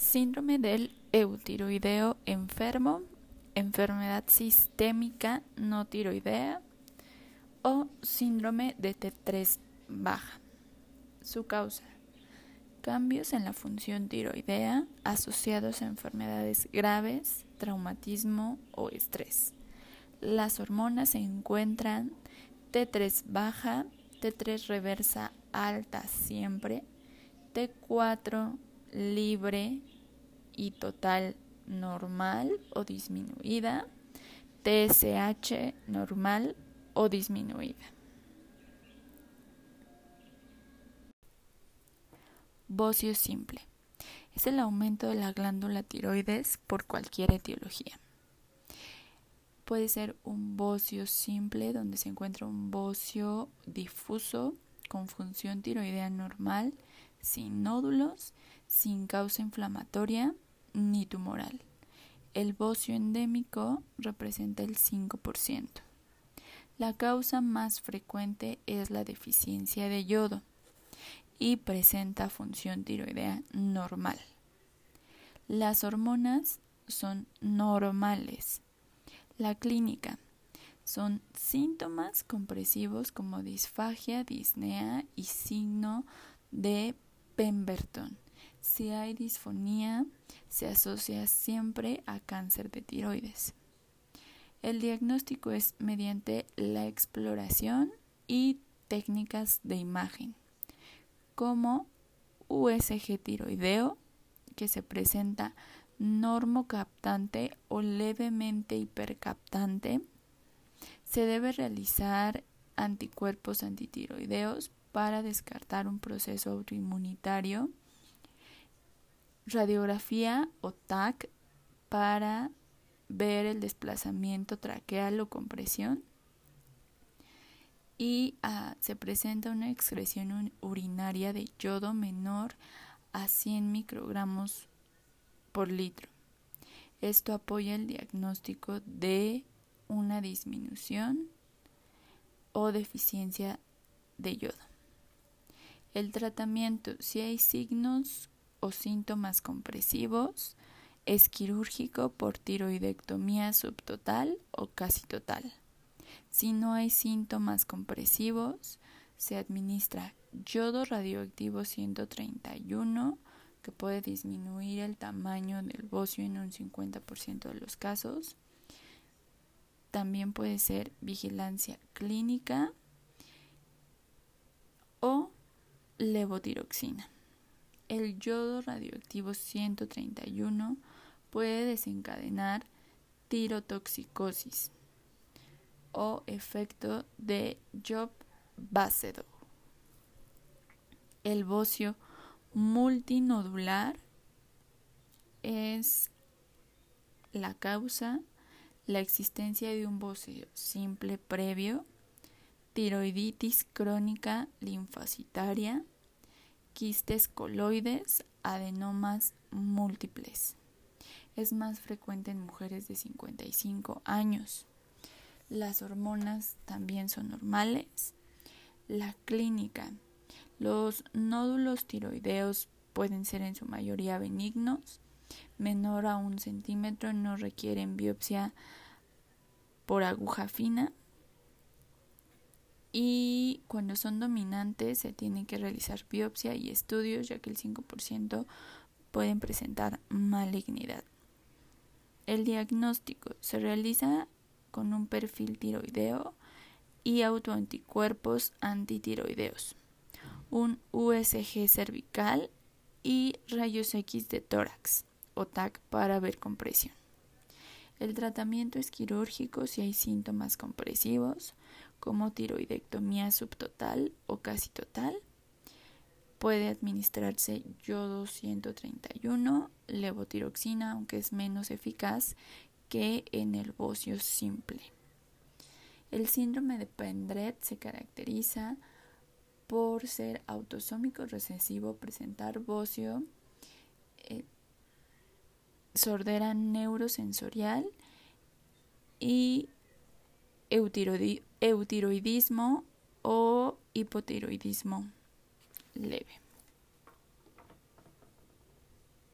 Síndrome del eutiroideo enfermo, enfermedad sistémica no tiroidea o síndrome de T3 baja. Su causa. Cambios en la función tiroidea asociados a enfermedades graves, traumatismo o estrés. Las hormonas se encuentran T3 baja, T3 reversa alta siempre, T4 libre y total normal o disminuida, TSH normal o disminuida. Bocio simple. Es el aumento de la glándula tiroides por cualquier etiología. Puede ser un bocio simple donde se encuentra un bocio difuso con función tiroidea normal, sin nódulos, sin causa inflamatoria ni tumoral. El bocio endémico representa el 5%. La causa más frecuente es la deficiencia de yodo y presenta función tiroidea normal. Las hormonas son normales la clínica son síntomas compresivos como disfagia, disnea y signo de Pemberton. Si hay disfonía, se asocia siempre a cáncer de tiroides. El diagnóstico es mediante la exploración y técnicas de imagen, como USG tiroideo, que se presenta normocaptante o levemente hipercaptante, se debe realizar anticuerpos antitiroideos para descartar un proceso autoinmunitario, radiografía o TAC para ver el desplazamiento traqueal o compresión y ah, se presenta una excreción urinaria de yodo menor a 100 microgramos por litro. Esto apoya el diagnóstico de una disminución o deficiencia de yodo. El tratamiento, si hay signos o síntomas compresivos, es quirúrgico por tiroidectomía subtotal o casi total. Si no hay síntomas compresivos, se administra yodo radioactivo 131 que puede disminuir el tamaño del bocio en un 50% de los casos. También puede ser vigilancia clínica o levotiroxina. El yodo radioactivo 131 puede desencadenar tirotoxicosis o efecto de Job-Basedow. El bocio multinodular es la causa, la existencia de un bocio simple previo, tiroiditis crónica linfocitaria, quistes coloides, adenomas múltiples. Es más frecuente en mujeres de 55 años. Las hormonas también son normales. La clínica los nódulos tiroideos pueden ser en su mayoría benignos, menor a un centímetro, no requieren biopsia por aguja fina y cuando son dominantes se tiene que realizar biopsia y estudios ya que el 5% pueden presentar malignidad. El diagnóstico se realiza con un perfil tiroideo y autoanticuerpos antitiroideos un USG cervical y rayos X de tórax o TAC para ver compresión. El tratamiento es quirúrgico si hay síntomas compresivos como tiroidectomía subtotal o casi total. Puede administrarse yodo 131, levotiroxina, aunque es menos eficaz que en el bocio simple. El síndrome de Pendret se caracteriza por ser autosómico recesivo, presentar bocio, eh, sordera neurosensorial y eutiroidismo o hipotiroidismo leve.